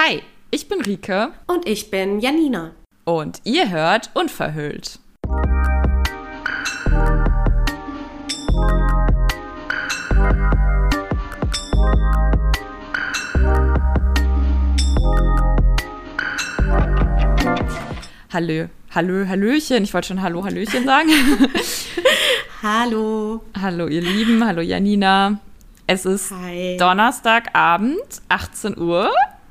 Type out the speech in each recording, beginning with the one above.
Hi, ich bin Rike. Und ich bin Janina. Und ihr hört Unverhüllt. Hallo, hallo, Hallöchen. Ich wollte schon Hallo, Hallöchen sagen. hallo. Hallo, ihr Lieben. Hallo, Janina. Es ist Hi. Donnerstagabend, 18 Uhr.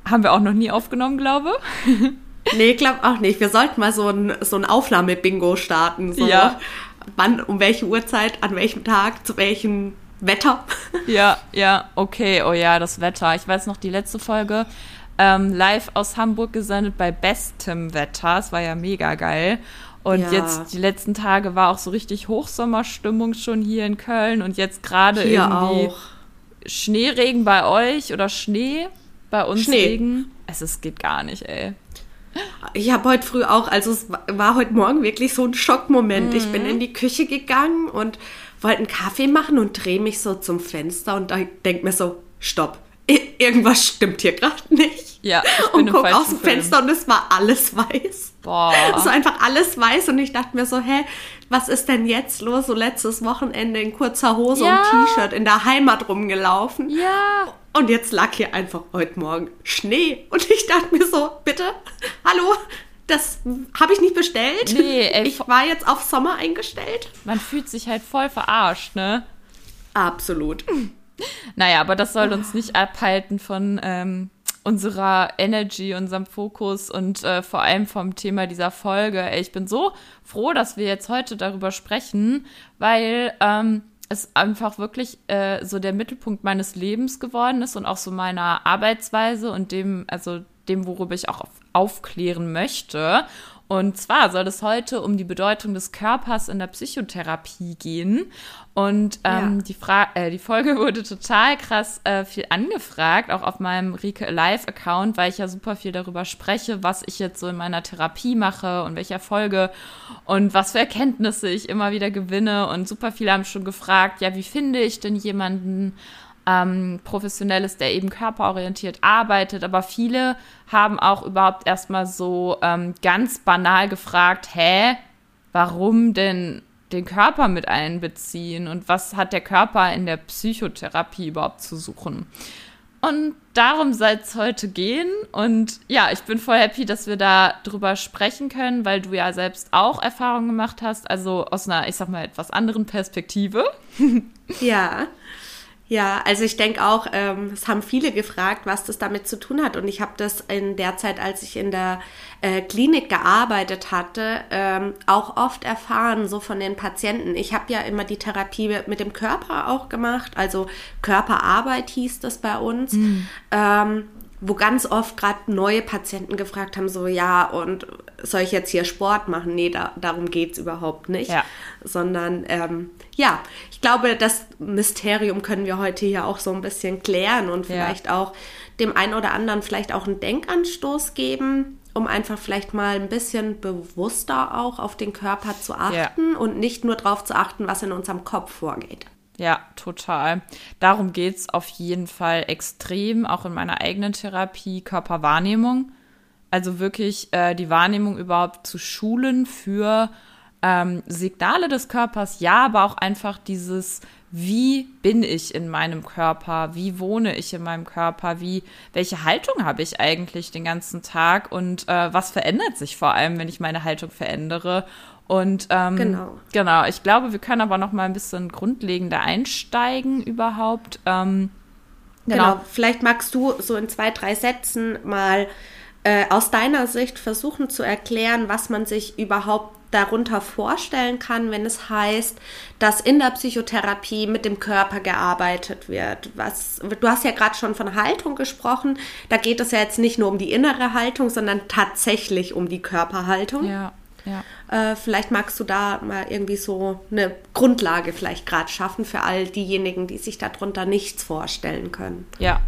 Haben wir auch noch nie aufgenommen, glaube ich. Nee, glaube auch nicht. Wir sollten mal so ein, so ein Aufnahme-Bingo starten. So. Ja. Wann, um welche Uhrzeit, an welchem Tag, zu welchem Wetter. Ja, ja, okay. Oh ja, das Wetter. Ich weiß noch, die letzte Folge ähm, live aus Hamburg gesendet bei bestem Wetter. Es war ja mega geil. Und ja. jetzt die letzten Tage war auch so richtig Hochsommerstimmung schon hier in Köln und jetzt gerade irgendwie auch. Schneeregen bei euch oder Schnee bei uns Schnee. Regen. Es ist, geht gar nicht, ey. Ich habe heute früh auch, also es war heute Morgen wirklich so ein Schockmoment. Mhm. Ich bin mhm. in die Küche gegangen und wollte einen Kaffee machen und drehe mich so zum Fenster und denke mir so, stopp, irgendwas stimmt hier gerade nicht. Ja, und guck aus dem Fenster und es war alles weiß. Boah. So einfach alles weiß und ich dachte mir so, hä, was ist denn jetzt los? So letztes Wochenende in kurzer Hose ja. und T-Shirt in der Heimat rumgelaufen. Ja. Und jetzt lag hier einfach heute Morgen Schnee und ich dachte mir so, bitte, hallo, das habe ich nicht bestellt. Nee, ey, ich war jetzt auf Sommer eingestellt. Man fühlt sich halt voll verarscht, ne? Absolut. Naja, aber das soll uns nicht abhalten von ähm, unserer Energy, unserem Fokus und äh, vor allem vom Thema dieser Folge. Ey, ich bin so froh, dass wir jetzt heute darüber sprechen, weil ähm, es einfach wirklich äh, so der Mittelpunkt meines Lebens geworden ist und auch so meiner Arbeitsweise und dem, also dem, worüber ich auch auf, aufklären möchte. Und zwar soll es heute um die Bedeutung des Körpers in der Psychotherapie gehen. Und ähm, ja. die, Fra äh, die Folge wurde total krass äh, viel angefragt, auch auf meinem Rike Alive-Account, weil ich ja super viel darüber spreche, was ich jetzt so in meiner Therapie mache und welche Erfolge und was für Erkenntnisse ich immer wieder gewinne. Und super viele haben schon gefragt, ja, wie finde ich denn jemanden, ähm, professionelles, der eben körperorientiert arbeitet. Aber viele haben auch überhaupt erstmal so ähm, ganz banal gefragt, hä, warum denn den Körper mit einbeziehen und was hat der Körper in der Psychotherapie überhaupt zu suchen? Und darum soll es heute gehen. Und ja, ich bin voll happy, dass wir da drüber sprechen können, weil du ja selbst auch Erfahrungen gemacht hast, also aus einer, ich sag mal, etwas anderen Perspektive. Ja. Ja, also ich denke auch, ähm, es haben viele gefragt, was das damit zu tun hat. Und ich habe das in der Zeit, als ich in der äh, Klinik gearbeitet hatte, ähm, auch oft erfahren, so von den Patienten. Ich habe ja immer die Therapie mit dem Körper auch gemacht, also Körperarbeit hieß das bei uns. Mhm. Ähm, wo ganz oft gerade neue Patienten gefragt haben, so ja, und soll ich jetzt hier Sport machen? Nee, da, darum geht's überhaupt nicht. Ja. Sondern ähm, ja, ich glaube, das Mysterium können wir heute hier auch so ein bisschen klären und vielleicht ja. auch dem einen oder anderen vielleicht auch einen Denkanstoß geben, um einfach vielleicht mal ein bisschen bewusster auch auf den Körper zu achten ja. und nicht nur darauf zu achten, was in unserem Kopf vorgeht. Ja, total. Darum geht es auf jeden Fall extrem, auch in meiner eigenen Therapie, Körperwahrnehmung. Also wirklich äh, die Wahrnehmung überhaupt zu schulen für ähm, Signale des Körpers, ja, aber auch einfach dieses, wie bin ich in meinem Körper, wie wohne ich in meinem Körper, wie, welche Haltung habe ich eigentlich den ganzen Tag? Und äh, was verändert sich vor allem, wenn ich meine Haltung verändere und ähm, genau. genau, ich glaube, wir können aber noch mal ein bisschen grundlegender einsteigen überhaupt. Ähm, genau. genau. vielleicht magst du so in zwei, drei Sätzen mal äh, aus deiner Sicht versuchen zu erklären, was man sich überhaupt darunter vorstellen kann, wenn es heißt, dass in der Psychotherapie mit dem Körper gearbeitet wird. Was, du hast ja gerade schon von Haltung gesprochen. Da geht es ja jetzt nicht nur um die innere Haltung, sondern tatsächlich um die Körperhaltung. Ja. Ja. Äh, vielleicht magst du da mal irgendwie so eine Grundlage vielleicht gerade schaffen für all diejenigen, die sich darunter nichts vorstellen können. Ja,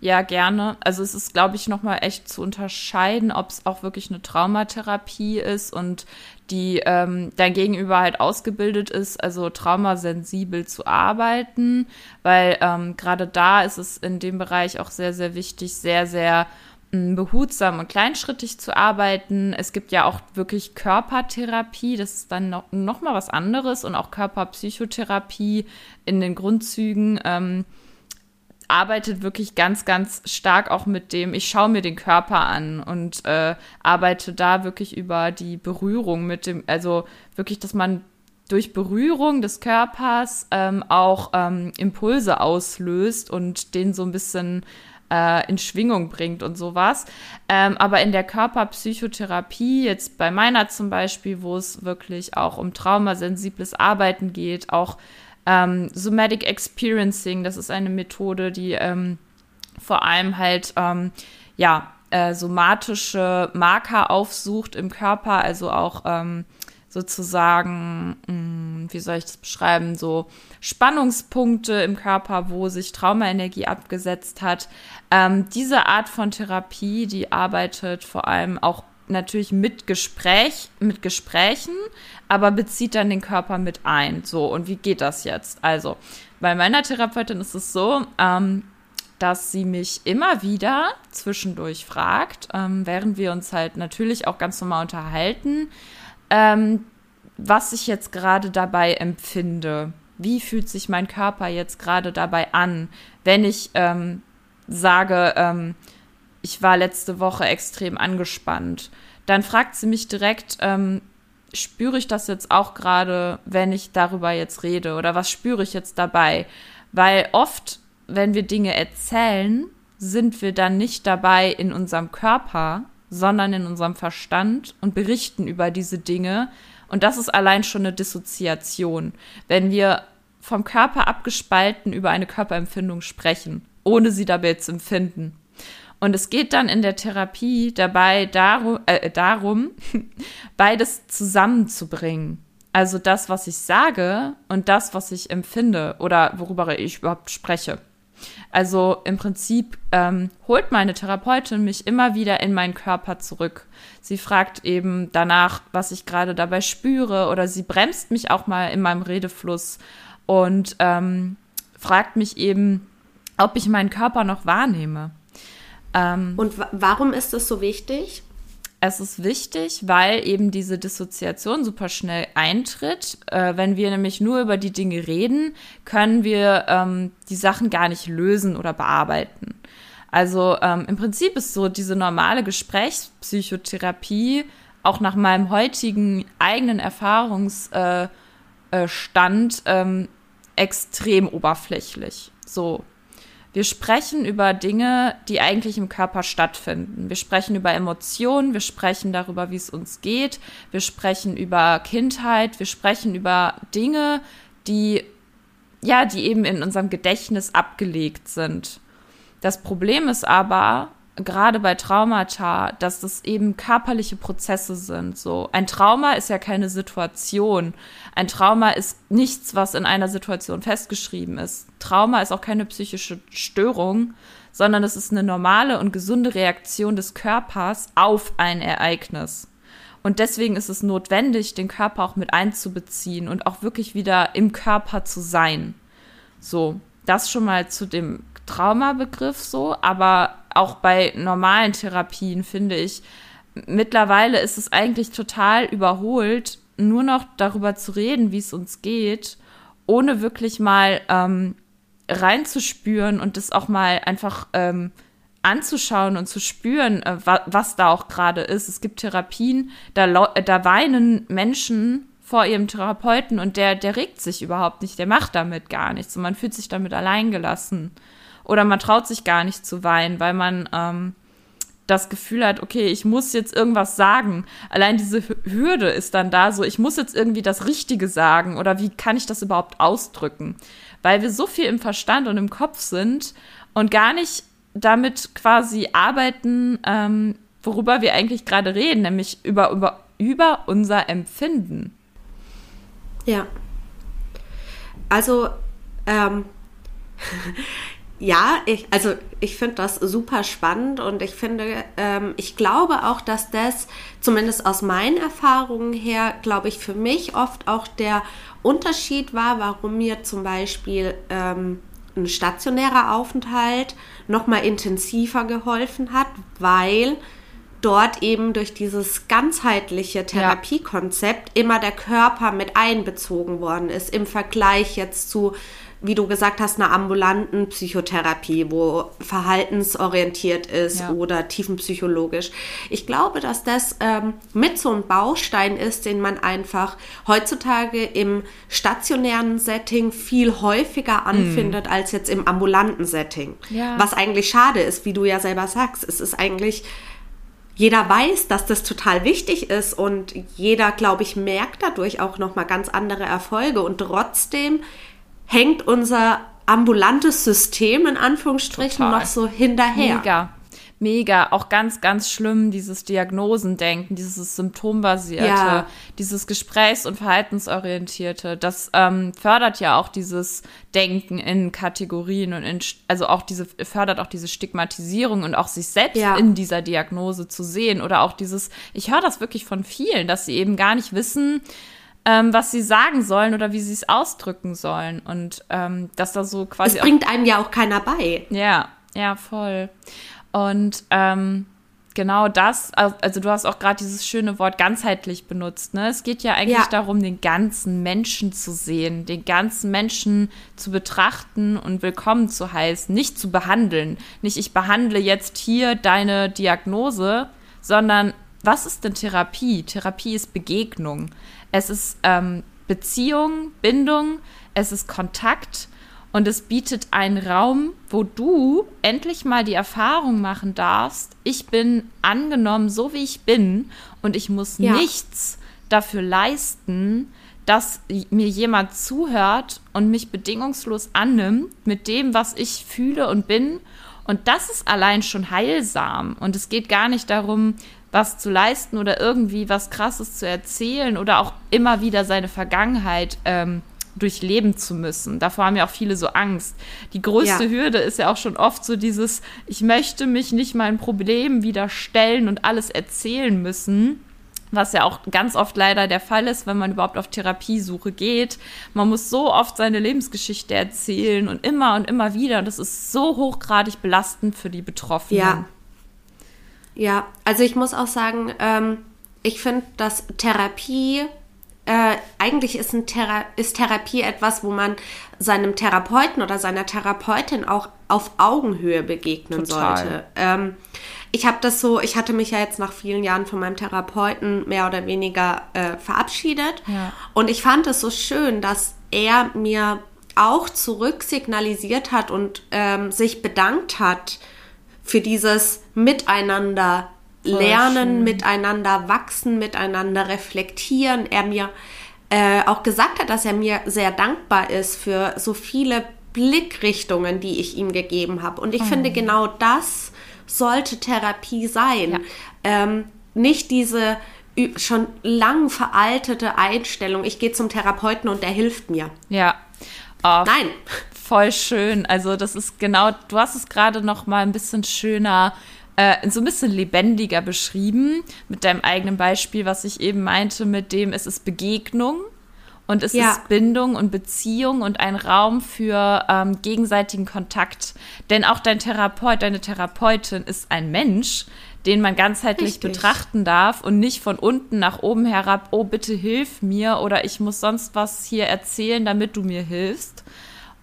ja, gerne. Also es ist, glaube ich, nochmal echt zu unterscheiden, ob es auch wirklich eine Traumatherapie ist und die ähm, dein Gegenüber halt ausgebildet ist, also traumasensibel zu arbeiten, weil ähm, gerade da ist es in dem Bereich auch sehr, sehr wichtig, sehr, sehr behutsam und kleinschrittig zu arbeiten. Es gibt ja auch wirklich Körpertherapie, das ist dann noch, noch mal was anderes und auch Körperpsychotherapie in den Grundzügen. Ähm, arbeitet wirklich ganz, ganz stark auch mit dem, ich schaue mir den Körper an und äh, arbeite da wirklich über die Berührung mit dem, also wirklich, dass man durch Berührung des Körpers ähm, auch ähm, Impulse auslöst und den so ein bisschen äh, in Schwingung bringt und sowas. Ähm, aber in der Körperpsychotherapie, jetzt bei meiner zum Beispiel, wo es wirklich auch um traumasensibles Arbeiten geht, auch ähm, Somatic Experiencing, das ist eine Methode, die ähm, vor allem halt, ähm, ja, äh, somatische Marker aufsucht im Körper, also auch ähm, sozusagen, mh, hm, wie soll ich das beschreiben, so Spannungspunkte im Körper, wo sich Traumaenergie abgesetzt hat. Ähm, diese Art von Therapie, die arbeitet vor allem auch natürlich mit Gespräch, mit Gesprächen, aber bezieht dann den Körper mit ein. So, und wie geht das jetzt? Also, bei meiner Therapeutin ist es so, ähm, dass sie mich immer wieder zwischendurch fragt, ähm, während wir uns halt natürlich auch ganz normal unterhalten, ähm, was ich jetzt gerade dabei empfinde. Wie fühlt sich mein Körper jetzt gerade dabei an, wenn ich ähm, sage, ähm, ich war letzte Woche extrem angespannt. Dann fragt sie mich direkt, ähm, spüre ich das jetzt auch gerade, wenn ich darüber jetzt rede? Oder was spüre ich jetzt dabei? Weil oft, wenn wir Dinge erzählen, sind wir dann nicht dabei in unserem Körper, sondern in unserem Verstand und berichten über diese Dinge. Und das ist allein schon eine Dissoziation. Wenn wir vom Körper abgespalten über eine Körperempfindung sprechen, ohne sie dabei zu empfinden. Und es geht dann in der Therapie dabei darum, äh, darum beides zusammenzubringen. Also das, was ich sage und das, was ich empfinde oder worüber ich überhaupt spreche. Also im Prinzip ähm, holt meine Therapeutin mich immer wieder in meinen Körper zurück. Sie fragt eben danach, was ich gerade dabei spüre oder sie bremst mich auch mal in meinem Redefluss und ähm, fragt mich eben, ob ich meinen Körper noch wahrnehme. Ähm, Und warum ist das so wichtig? Es ist wichtig, weil eben diese Dissoziation super schnell eintritt. Äh, wenn wir nämlich nur über die Dinge reden, können wir ähm, die Sachen gar nicht lösen oder bearbeiten. Also ähm, im Prinzip ist so diese normale Gesprächspsychotherapie auch nach meinem heutigen eigenen Erfahrungsstand äh, äh, ähm, extrem oberflächlich. So, wir sprechen über Dinge, die eigentlich im Körper stattfinden. Wir sprechen über Emotionen, wir sprechen darüber, wie es uns geht, wir sprechen über Kindheit, wir sprechen über Dinge, die ja, die eben in unserem Gedächtnis abgelegt sind. Das Problem ist aber, gerade bei Traumata, dass das eben körperliche Prozesse sind. So ein Trauma ist ja keine Situation. Ein Trauma ist nichts, was in einer Situation festgeschrieben ist. Trauma ist auch keine psychische Störung, sondern es ist eine normale und gesunde Reaktion des Körpers auf ein Ereignis. Und deswegen ist es notwendig, den Körper auch mit einzubeziehen und auch wirklich wieder im Körper zu sein. So, das schon mal zu dem Traumabegriff so, aber auch bei normalen Therapien finde ich, mittlerweile ist es eigentlich total überholt, nur noch darüber zu reden, wie es uns geht, ohne wirklich mal ähm, reinzuspüren und das auch mal einfach ähm, anzuschauen und zu spüren, äh, wa was da auch gerade ist. Es gibt Therapien, da, da weinen Menschen vor ihrem Therapeuten und der, der regt sich überhaupt nicht, der macht damit gar nichts und man fühlt sich damit alleingelassen. Oder man traut sich gar nicht zu weinen, weil man ähm, das Gefühl hat, okay, ich muss jetzt irgendwas sagen. Allein diese Hürde ist dann da, so ich muss jetzt irgendwie das Richtige sagen oder wie kann ich das überhaupt ausdrücken? Weil wir so viel im Verstand und im Kopf sind und gar nicht damit quasi arbeiten, ähm, worüber wir eigentlich gerade reden, nämlich über, über, über unser Empfinden. Ja. Also, ähm, ja, ich, also ich finde das super spannend und ich finde, ähm, ich glaube auch, dass das, zumindest aus meinen Erfahrungen her, glaube ich, für mich oft auch der Unterschied war, warum mir zum Beispiel ähm, ein stationärer Aufenthalt nochmal intensiver geholfen hat, weil dort eben durch dieses ganzheitliche Therapiekonzept immer der Körper mit einbezogen worden ist im Vergleich jetzt zu wie du gesagt hast, einer ambulanten Psychotherapie, wo verhaltensorientiert ist ja. oder tiefenpsychologisch. Ich glaube, dass das ähm, mit so einem Baustein ist, den man einfach heutzutage im stationären Setting viel häufiger mhm. anfindet mm. als jetzt im ambulanten Setting. Ja. Was eigentlich schade ist, wie du ja selber sagst. Es ist eigentlich jeder weiß, dass das total wichtig ist und jeder, glaube ich, merkt dadurch auch noch mal ganz andere Erfolge und trotzdem hängt unser ambulantes System in Anführungsstrichen Total. noch so hinterher. Mega. Mega, auch ganz, ganz schlimm, dieses Diagnosendenken, dieses symptombasierte, ja. dieses gesprächs- und verhaltensorientierte, das ähm, fördert ja auch dieses Denken in Kategorien und in, also auch diese, fördert auch diese Stigmatisierung und auch sich selbst ja. in dieser Diagnose zu sehen oder auch dieses, ich höre das wirklich von vielen, dass sie eben gar nicht wissen, ähm, was sie sagen sollen oder wie sie es ausdrücken sollen. Und ähm, dass da so quasi. Es bringt einem ja auch keiner bei. Ja, ja, voll. Und ähm, genau das, also du hast auch gerade dieses schöne Wort ganzheitlich benutzt. Ne? Es geht ja eigentlich ja. darum, den ganzen Menschen zu sehen, den ganzen Menschen zu betrachten und willkommen zu heißen, nicht zu behandeln. Nicht, ich behandle jetzt hier deine Diagnose, sondern was ist denn Therapie? Therapie ist Begegnung. Es ist ähm, Beziehung, Bindung, es ist Kontakt und es bietet einen Raum, wo du endlich mal die Erfahrung machen darfst, ich bin angenommen, so wie ich bin und ich muss ja. nichts dafür leisten, dass mir jemand zuhört und mich bedingungslos annimmt mit dem, was ich fühle und bin. Und das ist allein schon heilsam. Und es geht gar nicht darum, was zu leisten oder irgendwie was Krasses zu erzählen oder auch immer wieder seine Vergangenheit ähm, durchleben zu müssen. Davor haben ja auch viele so Angst. Die größte ja. Hürde ist ja auch schon oft so dieses, ich möchte mich nicht meinen Problemen wieder stellen und alles erzählen müssen. Was ja auch ganz oft leider der Fall ist, wenn man überhaupt auf Therapiesuche geht. Man muss so oft seine Lebensgeschichte erzählen und immer und immer wieder. Und das ist so hochgradig belastend für die Betroffenen. Ja, ja, also ich muss auch sagen, ähm, ich finde, dass Therapie, äh, eigentlich ist, Thera ist Therapie etwas, wo man seinem Therapeuten oder seiner Therapeutin auch auf Augenhöhe begegnen Total. sollte. Ähm, ich habe das so, ich hatte mich ja jetzt nach vielen Jahren von meinem Therapeuten mehr oder weniger äh, verabschiedet. Ja. Und ich fand es so schön, dass er mir auch zurück signalisiert hat und ähm, sich bedankt hat für dieses Miteinander lernen, miteinander wachsen, miteinander reflektieren. Er mir äh, auch gesagt hat, dass er mir sehr dankbar ist für so viele Blickrichtungen, die ich ihm gegeben habe. Und ich oh. finde, genau das sollte Therapie sein. Ja. Ähm, nicht diese schon lang veraltete Einstellung, ich gehe zum Therapeuten und der hilft mir. Ja. Oh, Nein voll schön. Also das ist genau, du hast es gerade noch mal ein bisschen schöner, äh, so ein bisschen lebendiger beschrieben mit deinem eigenen Beispiel, was ich eben meinte, mit dem es ist Begegnung und es ja. ist Bindung und Beziehung und ein Raum für ähm, gegenseitigen Kontakt. Denn auch dein Therapeut, deine Therapeutin ist ein Mensch, den man ganzheitlich Richtig. betrachten darf und nicht von unten nach oben herab, oh bitte hilf mir oder ich muss sonst was hier erzählen, damit du mir hilfst,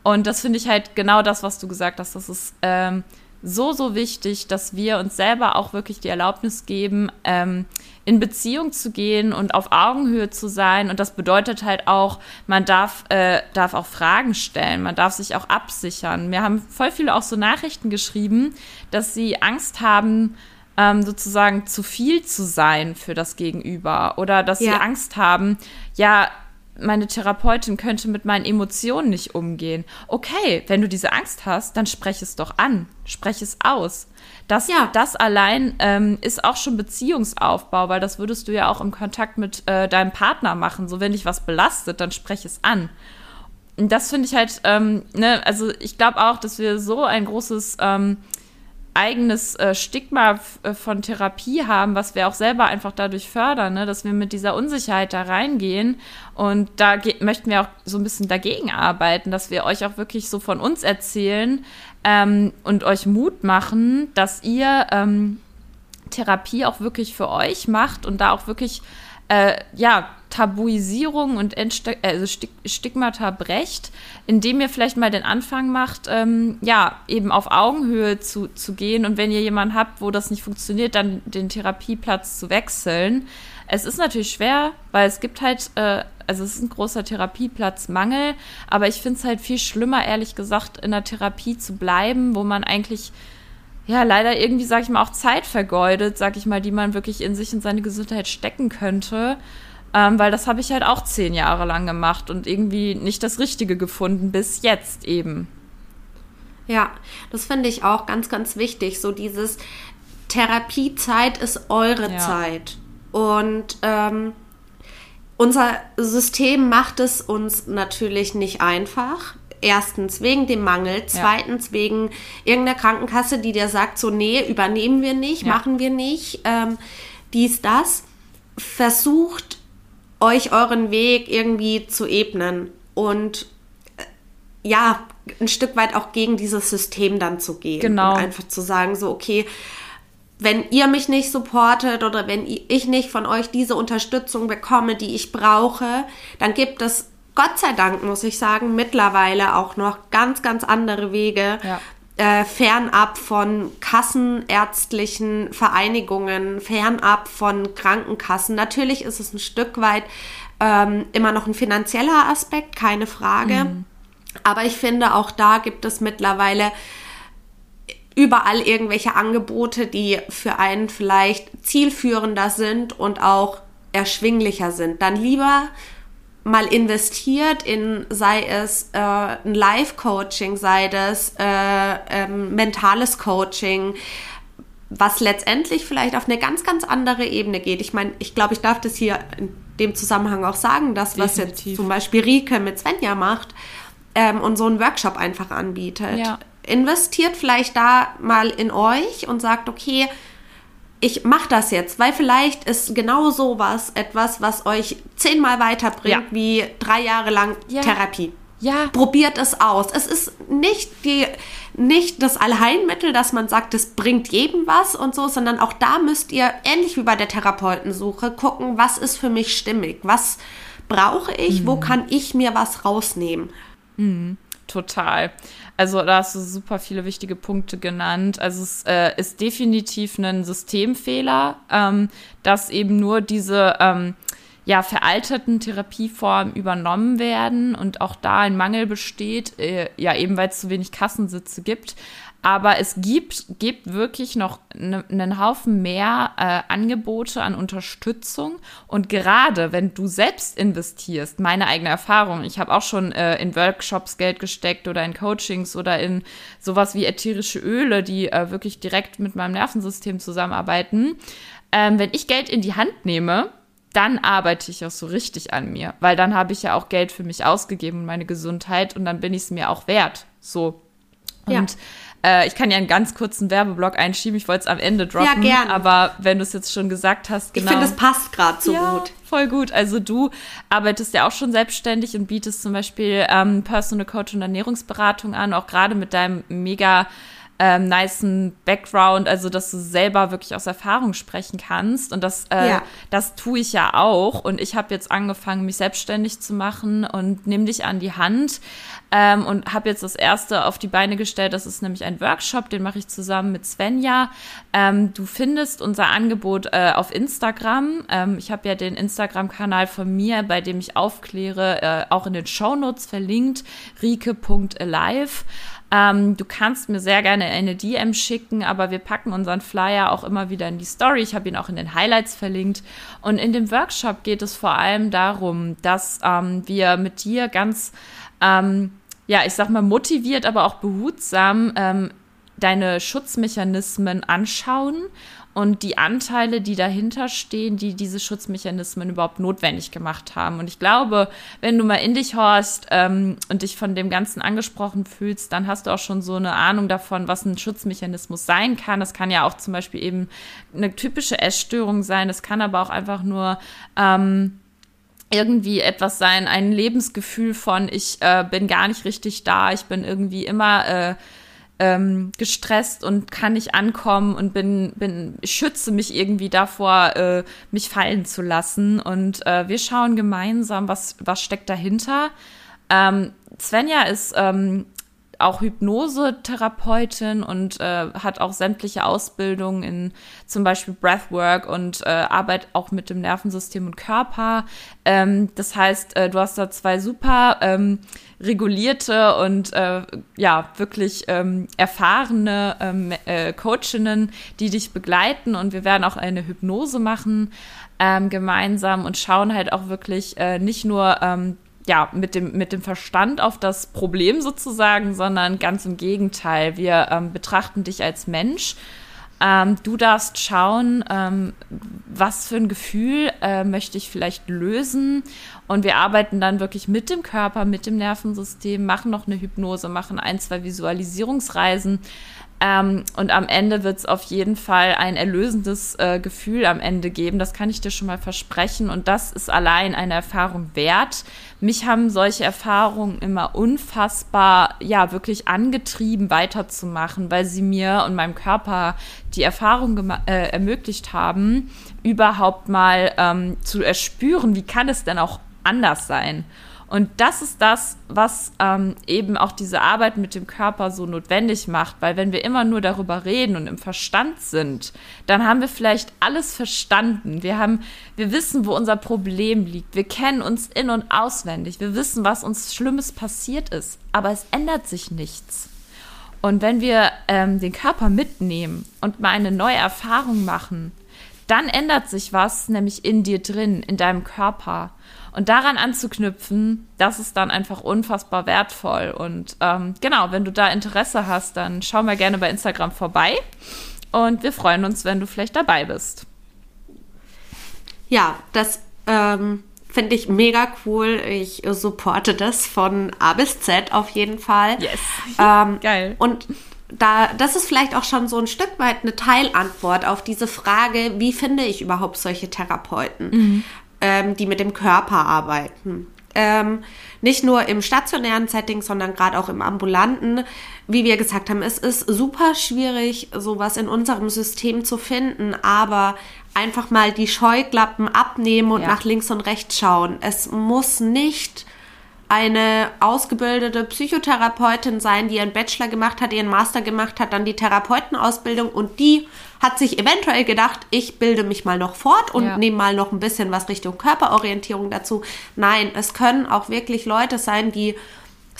und das finde ich halt genau das, was du gesagt hast. Das ist ähm, so, so wichtig, dass wir uns selber auch wirklich die Erlaubnis geben, ähm, in Beziehung zu gehen und auf Augenhöhe zu sein. Und das bedeutet halt auch, man darf, äh, darf auch Fragen stellen, man darf sich auch absichern. Mir haben voll viele auch so Nachrichten geschrieben, dass sie Angst haben, ähm, sozusagen zu viel zu sein für das Gegenüber oder dass ja. sie Angst haben, ja, meine Therapeutin könnte mit meinen Emotionen nicht umgehen. Okay, wenn du diese Angst hast, dann sprech es doch an, sprech es aus. Das, ja. das allein ähm, ist auch schon Beziehungsaufbau, weil das würdest du ja auch im Kontakt mit äh, deinem Partner machen. So, wenn dich was belastet, dann sprech es an. Und das finde ich halt, ähm, ne, also ich glaube auch, dass wir so ein großes ähm, eigenes äh, Stigma äh, von Therapie haben, was wir auch selber einfach dadurch fördern, ne? dass wir mit dieser Unsicherheit da reingehen. Und da möchten wir auch so ein bisschen dagegen arbeiten, dass wir euch auch wirklich so von uns erzählen ähm, und euch Mut machen, dass ihr ähm, Therapie auch wirklich für euch macht und da auch wirklich äh, ja, Tabuisierung und Entste also Stigmata brecht, indem ihr vielleicht mal den Anfang macht, ähm, ja, eben auf Augenhöhe zu, zu gehen und wenn ihr jemanden habt, wo das nicht funktioniert, dann den Therapieplatz zu wechseln. Es ist natürlich schwer, weil es gibt halt, äh, also es ist ein großer Therapieplatzmangel, aber ich finde es halt viel schlimmer, ehrlich gesagt, in der Therapie zu bleiben, wo man eigentlich ja, leider irgendwie, sag ich mal, auch Zeit vergeudet, sag ich mal, die man wirklich in sich und seine Gesundheit stecken könnte. Ähm, weil das habe ich halt auch zehn Jahre lang gemacht und irgendwie nicht das Richtige gefunden, bis jetzt eben. Ja, das finde ich auch ganz, ganz wichtig. So dieses Therapiezeit ist eure ja. Zeit. Und ähm, unser System macht es uns natürlich nicht einfach. Erstens wegen dem Mangel, zweitens ja. wegen irgendeiner Krankenkasse, die dir sagt, so nee, übernehmen wir nicht, ja. machen wir nicht, ähm, dies, das. Versucht euch euren Weg irgendwie zu ebnen und äh, ja, ein Stück weit auch gegen dieses System dann zu gehen. Genau. Und einfach zu sagen, so, okay, wenn ihr mich nicht supportet oder wenn ich nicht von euch diese Unterstützung bekomme, die ich brauche, dann gibt es Gott sei Dank, muss ich sagen, mittlerweile auch noch ganz, ganz andere Wege, ja. Äh, fernab von kassenärztlichen Vereinigungen, fernab von Krankenkassen. Natürlich ist es ein Stück weit ähm, immer noch ein finanzieller Aspekt, keine Frage. Mhm. Aber ich finde, auch da gibt es mittlerweile überall irgendwelche Angebote, die für einen vielleicht zielführender sind und auch erschwinglicher sind. Dann lieber mal investiert in, sei es äh, ein Live-Coaching, sei es äh, ähm, mentales Coaching, was letztendlich vielleicht auf eine ganz, ganz andere Ebene geht. Ich meine, ich glaube, ich darf das hier in dem Zusammenhang auch sagen, dass was jetzt zum Beispiel Rike mit Svenja macht ähm, und so einen Workshop einfach anbietet. Ja. Investiert vielleicht da mal in euch und sagt, okay, ich mache das jetzt, weil vielleicht ist genau sowas etwas, was euch zehnmal weiterbringt ja. wie drei Jahre lang ja. Therapie. Ja. Probiert es aus. Es ist nicht die, nicht das Allheilmittel, dass man sagt, es bringt jedem was und so, sondern auch da müsst ihr, ähnlich wie bei der Therapeutensuche, gucken, was ist für mich stimmig? Was brauche ich? Mhm. Wo kann ich mir was rausnehmen? Mhm. Total. Also da hast du super viele wichtige Punkte genannt. Also es äh, ist definitiv ein Systemfehler, ähm, dass eben nur diese ähm, ja, veralteten Therapieformen übernommen werden und auch da ein Mangel besteht, äh, ja eben weil es zu wenig Kassensitze gibt. Aber es gibt, gibt wirklich noch ne, einen Haufen mehr äh, Angebote an Unterstützung. Und gerade wenn du selbst investierst, meine eigene Erfahrung, ich habe auch schon äh, in Workshops Geld gesteckt oder in Coachings oder in sowas wie ätherische Öle, die äh, wirklich direkt mit meinem Nervensystem zusammenarbeiten. Ähm, wenn ich Geld in die Hand nehme, dann arbeite ich auch so richtig an mir, weil dann habe ich ja auch Geld für mich ausgegeben und meine Gesundheit und dann bin ich es mir auch wert. So. Und ja. Äh, ich kann ja einen ganz kurzen Werbeblock einschieben. Ich wollte es am Ende droppen. Ja, gerne. Aber wenn du es jetzt schon gesagt hast, genau. Ich finde, es passt gerade so ja, gut. Voll gut. Also du arbeitest ja auch schon selbstständig und bietest zum Beispiel ähm, Personal Coach und Ernährungsberatung an, auch gerade mit deinem mega ähm, nicen Background, also dass du selber wirklich aus Erfahrung sprechen kannst. Und das, äh, ja. das tue ich ja auch. Und ich habe jetzt angefangen, mich selbstständig zu machen und nimm dich an die Hand. Ähm, und habe jetzt das erste auf die Beine gestellt. Das ist nämlich ein Workshop, den mache ich zusammen mit Svenja. Ähm, du findest unser Angebot äh, auf Instagram. Ähm, ich habe ja den Instagram-Kanal von mir, bei dem ich aufkläre, äh, auch in den Shownotes verlinkt, rike.alive. Ähm, du kannst mir sehr gerne eine DM schicken, aber wir packen unseren Flyer auch immer wieder in die Story. Ich habe ihn auch in den Highlights verlinkt. Und in dem Workshop geht es vor allem darum, dass ähm, wir mit dir ganz, ähm, ja, ich sag mal, motiviert, aber auch behutsam ähm, deine Schutzmechanismen anschauen und die Anteile, die dahinter stehen, die diese Schutzmechanismen überhaupt notwendig gemacht haben. Und ich glaube, wenn du mal in dich horchst ähm, und dich von dem Ganzen angesprochen fühlst, dann hast du auch schon so eine Ahnung davon, was ein Schutzmechanismus sein kann. Das kann ja auch zum Beispiel eben eine typische Essstörung sein. Das kann aber auch einfach nur ähm, irgendwie etwas sein, ein Lebensgefühl von, ich äh, bin gar nicht richtig da, ich bin irgendwie immer äh, ähm, gestresst und kann nicht ankommen und bin, bin, schütze mich irgendwie davor, äh, mich fallen zu lassen. Und äh, wir schauen gemeinsam, was, was steckt dahinter. Ähm, Svenja ist ähm, auch Hypnosetherapeutin und äh, hat auch sämtliche Ausbildungen in zum Beispiel Breathwork und äh, arbeitet auch mit dem Nervensystem und Körper. Ähm, das heißt, äh, du hast da zwei super ähm, regulierte und äh, ja wirklich ähm, erfahrene ähm, äh, Coachinnen, die dich begleiten und wir werden auch eine Hypnose machen ähm, gemeinsam und schauen halt auch wirklich äh, nicht nur ähm, ja, mit dem, mit dem Verstand auf das Problem sozusagen, sondern ganz im Gegenteil. Wir ähm, betrachten dich als Mensch. Ähm, du darfst schauen, ähm, was für ein Gefühl äh, möchte ich vielleicht lösen. Und wir arbeiten dann wirklich mit dem Körper, mit dem Nervensystem, machen noch eine Hypnose, machen ein, zwei Visualisierungsreisen, ähm, und am Ende wird es auf jeden Fall ein erlösendes äh, Gefühl am Ende geben. Das kann ich dir schon mal versprechen. Und das ist allein eine Erfahrung wert. Mich haben solche Erfahrungen immer unfassbar, ja, wirklich angetrieben, weiterzumachen, weil sie mir und meinem Körper die Erfahrung äh, ermöglicht haben, überhaupt mal ähm, zu erspüren, wie kann es denn auch anders sein. Und das ist das, was ähm, eben auch diese Arbeit mit dem Körper so notwendig macht, weil wenn wir immer nur darüber reden und im Verstand sind, dann haben wir vielleicht alles verstanden. Wir haben, wir wissen, wo unser Problem liegt. Wir kennen uns in und auswendig. Wir wissen, was uns Schlimmes passiert ist. Aber es ändert sich nichts. Und wenn wir ähm, den Körper mitnehmen und mal eine neue Erfahrung machen, dann ändert sich was, nämlich in dir drin, in deinem Körper. Und daran anzuknüpfen, das ist dann einfach unfassbar wertvoll. Und ähm, genau, wenn du da Interesse hast, dann schau mal gerne bei Instagram vorbei. Und wir freuen uns, wenn du vielleicht dabei bist. Ja, das ähm, finde ich mega cool. Ich supporte das von A bis Z auf jeden Fall. Yes. Ähm, Geil. Und da, das ist vielleicht auch schon so ein Stück weit eine Teilantwort auf diese Frage, wie finde ich überhaupt solche Therapeuten? Mhm ähm, die mit dem Körper arbeiten. Ähm, nicht nur im stationären Setting, sondern gerade auch im ambulanten. Wie wir gesagt haben, es ist super schwierig, sowas in unserem System zu finden, aber einfach mal die Scheuklappen abnehmen und ja. nach links und rechts schauen. Es muss nicht eine ausgebildete Psychotherapeutin sein, die ihren Bachelor gemacht hat, ihren Master gemacht hat, dann die Therapeutenausbildung und die hat sich eventuell gedacht, ich bilde mich mal noch fort und ja. nehme mal noch ein bisschen was Richtung Körperorientierung dazu. Nein, es können auch wirklich Leute sein, die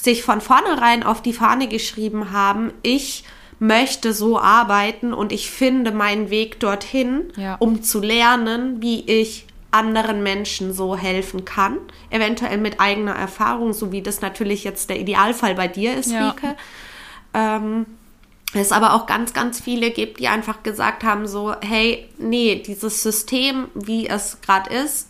sich von vornherein auf die Fahne geschrieben haben, ich möchte so arbeiten und ich finde meinen Weg dorthin, ja. um zu lernen, wie ich anderen Menschen so helfen kann, eventuell mit eigener Erfahrung, so wie das natürlich jetzt der Idealfall bei dir ist, ja. Wieke. Ähm, es aber auch ganz, ganz viele gibt, die einfach gesagt haben, so, hey, nee, dieses System, wie es gerade ist,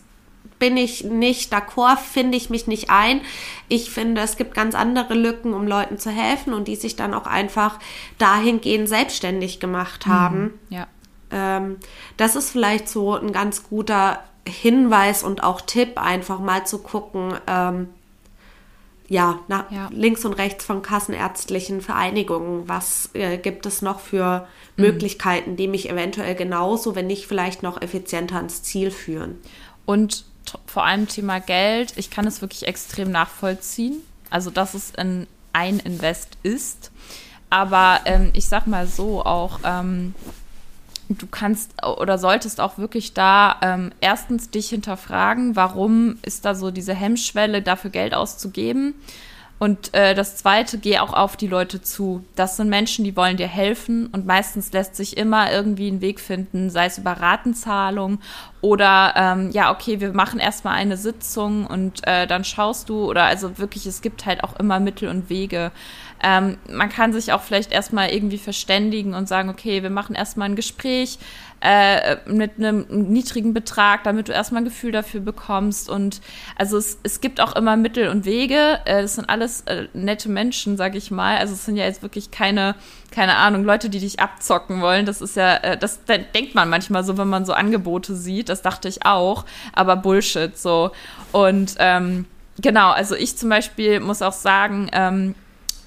bin ich nicht d'accord, finde ich mich nicht ein. Ich finde, es gibt ganz andere Lücken, um Leuten zu helfen und die sich dann auch einfach dahingehend selbstständig gemacht haben. Mhm, ja. Ähm, das ist vielleicht so ein ganz guter Hinweis und auch Tipp, einfach mal zu gucken, ähm, ja, nach ja. links und rechts von kassenärztlichen Vereinigungen, was äh, gibt es noch für mhm. Möglichkeiten, die mich eventuell genauso, wenn nicht vielleicht noch effizienter ans Ziel führen. Und vor allem Thema Geld, ich kann es wirklich extrem nachvollziehen. Also, dass es ein, ein Invest ist. Aber ähm, ich sag mal so, auch ähm, du kannst oder solltest auch wirklich da ähm, erstens dich hinterfragen, warum ist da so diese Hemmschwelle, dafür Geld auszugeben. Und äh, das Zweite, geh auch auf die Leute zu. Das sind Menschen, die wollen dir helfen und meistens lässt sich immer irgendwie ein Weg finden, sei es über Ratenzahlung oder ähm, ja, okay, wir machen erstmal eine Sitzung und äh, dann schaust du oder also wirklich, es gibt halt auch immer Mittel und Wege. Ähm, man kann sich auch vielleicht erstmal irgendwie verständigen und sagen, okay, wir machen erstmal ein Gespräch. Äh, mit einem niedrigen Betrag, damit du erstmal ein Gefühl dafür bekommst. Und also es, es gibt auch immer Mittel und Wege. Äh, das sind alles äh, nette Menschen, sag ich mal. Also es sind ja jetzt wirklich keine, keine Ahnung, Leute, die dich abzocken wollen. Das ist ja, äh, das denkt man manchmal so, wenn man so Angebote sieht. Das dachte ich auch. Aber Bullshit so. Und ähm, genau, also ich zum Beispiel muss auch sagen, ähm,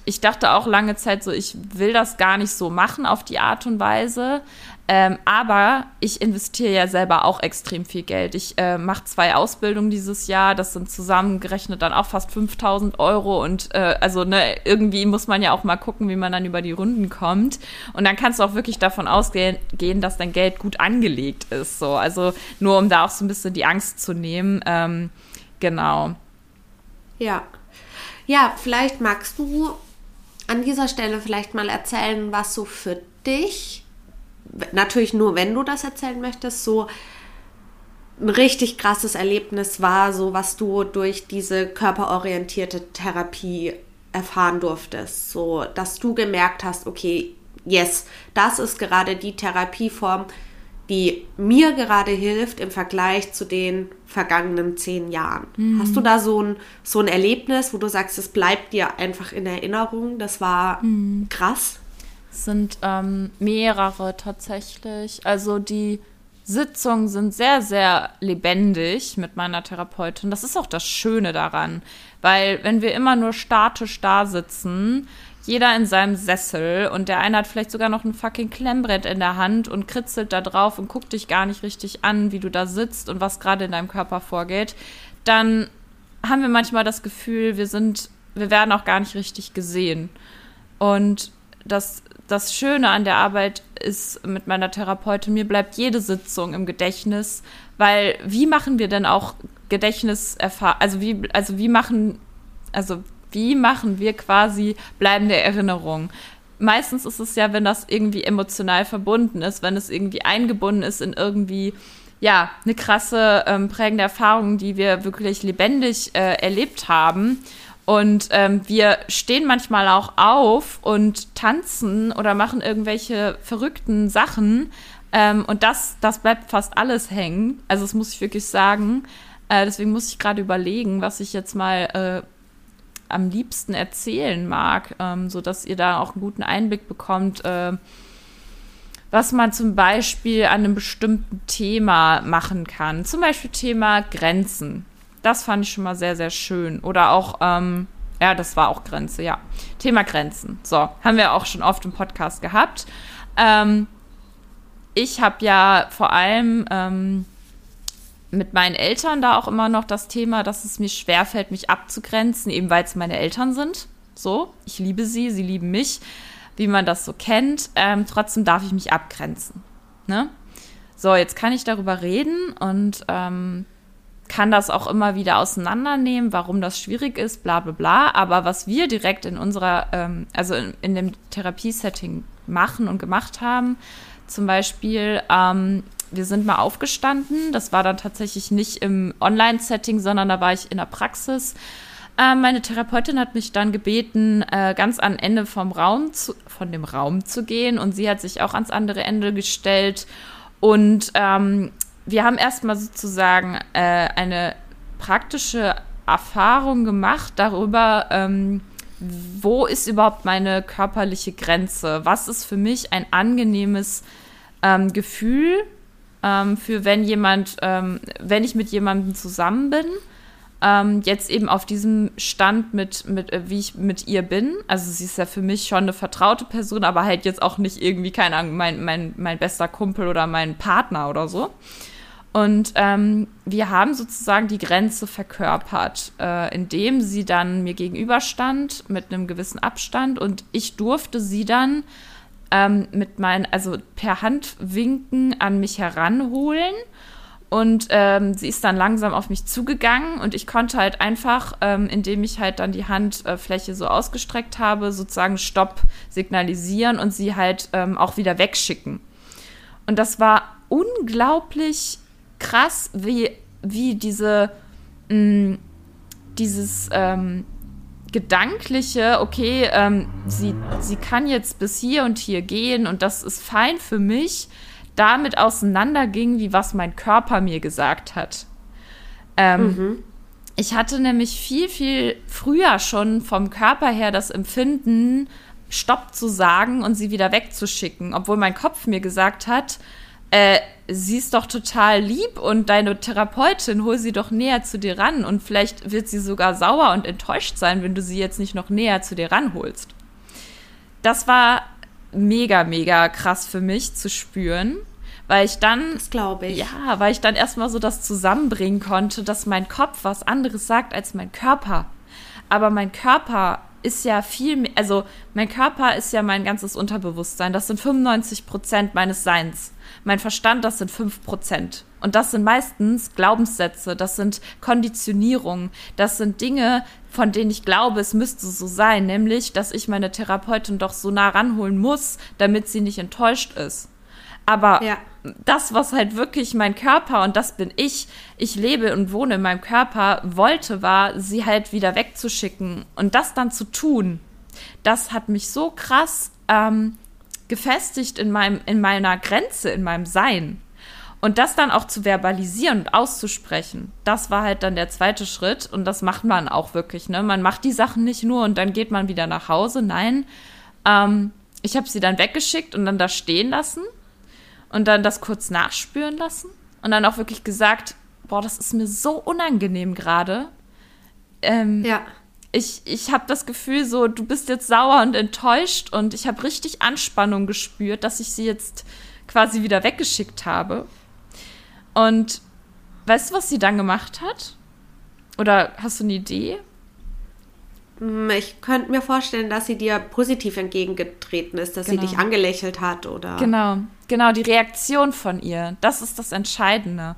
ich dachte auch lange Zeit so, ich will das gar nicht so machen auf die Art und Weise. Ähm, aber ich investiere ja selber auch extrem viel Geld. Ich äh, mache zwei Ausbildungen dieses Jahr. Das sind zusammengerechnet dann auch fast 5000 Euro. Und äh, also ne, irgendwie muss man ja auch mal gucken, wie man dann über die Runden kommt. Und dann kannst du auch wirklich davon ausgehen, dass dein Geld gut angelegt ist. So. Also nur um da auch so ein bisschen die Angst zu nehmen. Ähm, genau. Ja. Ja, vielleicht magst du an dieser Stelle vielleicht mal erzählen, was so für dich natürlich nur, wenn du das erzählen möchtest, so ein richtig krasses Erlebnis war, so was du durch diese körperorientierte Therapie erfahren durftest. So, dass du gemerkt hast, okay, yes, das ist gerade die Therapieform, die mir gerade hilft im Vergleich zu den vergangenen zehn Jahren. Mhm. Hast du da so ein, so ein Erlebnis, wo du sagst, es bleibt dir einfach in Erinnerung? Das war mhm. krass sind ähm, mehrere tatsächlich. Also die Sitzungen sind sehr, sehr lebendig mit meiner Therapeutin. Das ist auch das Schöne daran, weil wenn wir immer nur statisch da sitzen, jeder in seinem Sessel und der eine hat vielleicht sogar noch ein fucking Klemmbrett in der Hand und kritzelt da drauf und guckt dich gar nicht richtig an, wie du da sitzt und was gerade in deinem Körper vorgeht, dann haben wir manchmal das Gefühl, wir sind, wir werden auch gar nicht richtig gesehen. Und das das Schöne an der Arbeit ist mit meiner Therapeutin, mir bleibt jede Sitzung im Gedächtnis, weil wie machen wir denn auch Gedächtniserfahrung, also wie, also wie machen, also wie machen wir quasi bleibende Erinnerungen? Meistens ist es ja, wenn das irgendwie emotional verbunden ist, wenn es irgendwie eingebunden ist in irgendwie ja, eine krasse ähm, prägende Erfahrung, die wir wirklich lebendig äh, erlebt haben. Und ähm, wir stehen manchmal auch auf und tanzen oder machen irgendwelche verrückten Sachen. Ähm, und das, das bleibt fast alles hängen. Also das muss ich wirklich sagen. Äh, deswegen muss ich gerade überlegen, was ich jetzt mal äh, am liebsten erzählen mag, ähm, sodass ihr da auch einen guten Einblick bekommt, äh, was man zum Beispiel an einem bestimmten Thema machen kann. Zum Beispiel Thema Grenzen. Das fand ich schon mal sehr, sehr schön. Oder auch, ähm, ja, das war auch Grenze, ja. Thema Grenzen. So, haben wir auch schon oft im Podcast gehabt. Ähm, ich habe ja vor allem ähm, mit meinen Eltern da auch immer noch das Thema, dass es mir schwerfällt, mich abzugrenzen, eben weil es meine Eltern sind. So, ich liebe sie, sie lieben mich, wie man das so kennt. Ähm, trotzdem darf ich mich abgrenzen. Ne? So, jetzt kann ich darüber reden und ähm, kann das auch immer wieder auseinandernehmen, warum das schwierig ist, bla bla bla. Aber was wir direkt in unserer, ähm, also in, in dem Therapiesetting machen und gemacht haben, zum Beispiel, ähm, wir sind mal aufgestanden, das war dann tatsächlich nicht im Online-Setting, sondern da war ich in der Praxis. Äh, meine Therapeutin hat mich dann gebeten, äh, ganz am Ende vom Raum zu, von dem Raum zu gehen und sie hat sich auch ans andere Ende gestellt und ähm, wir haben erstmal sozusagen äh, eine praktische Erfahrung gemacht darüber, ähm, wo ist überhaupt meine körperliche Grenze? Was ist für mich ein angenehmes ähm, Gefühl ähm, für wenn jemand, ähm, wenn ich mit jemandem zusammen bin? Ähm, jetzt eben auf diesem Stand mit, mit äh, wie ich mit ihr bin. Also sie ist ja für mich schon eine vertraute Person, aber halt jetzt auch nicht irgendwie, keine Ahnung, mein, mein, mein bester Kumpel oder mein Partner oder so. Und ähm, wir haben sozusagen die Grenze verkörpert, äh, indem sie dann mir gegenüberstand mit einem gewissen Abstand und ich durfte sie dann ähm, mit meinen, also per Handwinken an mich heranholen. Und ähm, sie ist dann langsam auf mich zugegangen und ich konnte halt einfach, ähm, indem ich halt dann die Handfläche so ausgestreckt habe, sozusagen Stopp signalisieren und sie halt ähm, auch wieder wegschicken. Und das war unglaublich krass, wie, wie diese, mh, mm, dieses ähm, gedankliche, okay, ähm, sie, sie kann jetzt bis hier und hier gehen und das ist fein für mich, damit auseinanderging, wie was mein Körper mir gesagt hat. Ähm, mhm. Ich hatte nämlich viel, viel früher schon vom Körper her das Empfinden, Stopp zu sagen und sie wieder wegzuschicken, obwohl mein Kopf mir gesagt hat, äh, sie ist doch total lieb und deine Therapeutin, hol sie doch näher zu dir ran und vielleicht wird sie sogar sauer und enttäuscht sein, wenn du sie jetzt nicht noch näher zu dir ranholst. Das war mega, mega krass für mich zu spüren, weil ich dann, das glaube ich, ja, weil ich dann erstmal so das zusammenbringen konnte, dass mein Kopf was anderes sagt als mein Körper. Aber mein Körper ist ja viel mehr, also mein Körper ist ja mein ganzes Unterbewusstsein. Das sind 95 Prozent meines Seins. Mein Verstand, das sind 5 Prozent. Und das sind meistens Glaubenssätze, das sind Konditionierungen, das sind Dinge, von denen ich glaube, es müsste so sein, nämlich, dass ich meine Therapeutin doch so nah ranholen muss, damit sie nicht enttäuscht ist. Aber ja. das, was halt wirklich mein Körper und das bin ich, ich lebe und wohne in meinem Körper, wollte, war, sie halt wieder wegzuschicken und das dann zu tun. Das hat mich so krass ähm, gefestigt in, meinem, in meiner Grenze, in meinem Sein. Und das dann auch zu verbalisieren und auszusprechen, das war halt dann der zweite Schritt. Und das macht man auch wirklich. Ne? Man macht die Sachen nicht nur und dann geht man wieder nach Hause. Nein, ähm, ich habe sie dann weggeschickt und dann da stehen lassen und dann das kurz nachspüren lassen und dann auch wirklich gesagt, boah, das ist mir so unangenehm gerade. Ähm, ja. Ich, ich habe das Gefühl, so, du bist jetzt sauer und enttäuscht und ich habe richtig Anspannung gespürt, dass ich sie jetzt quasi wieder weggeschickt habe. Und weißt du, was sie dann gemacht hat? Oder hast du eine Idee? Hm, ich könnte mir vorstellen, dass sie dir positiv entgegengetreten ist, dass genau. sie dich angelächelt hat oder. Genau, genau, die Reaktion von ihr. Das ist das Entscheidende.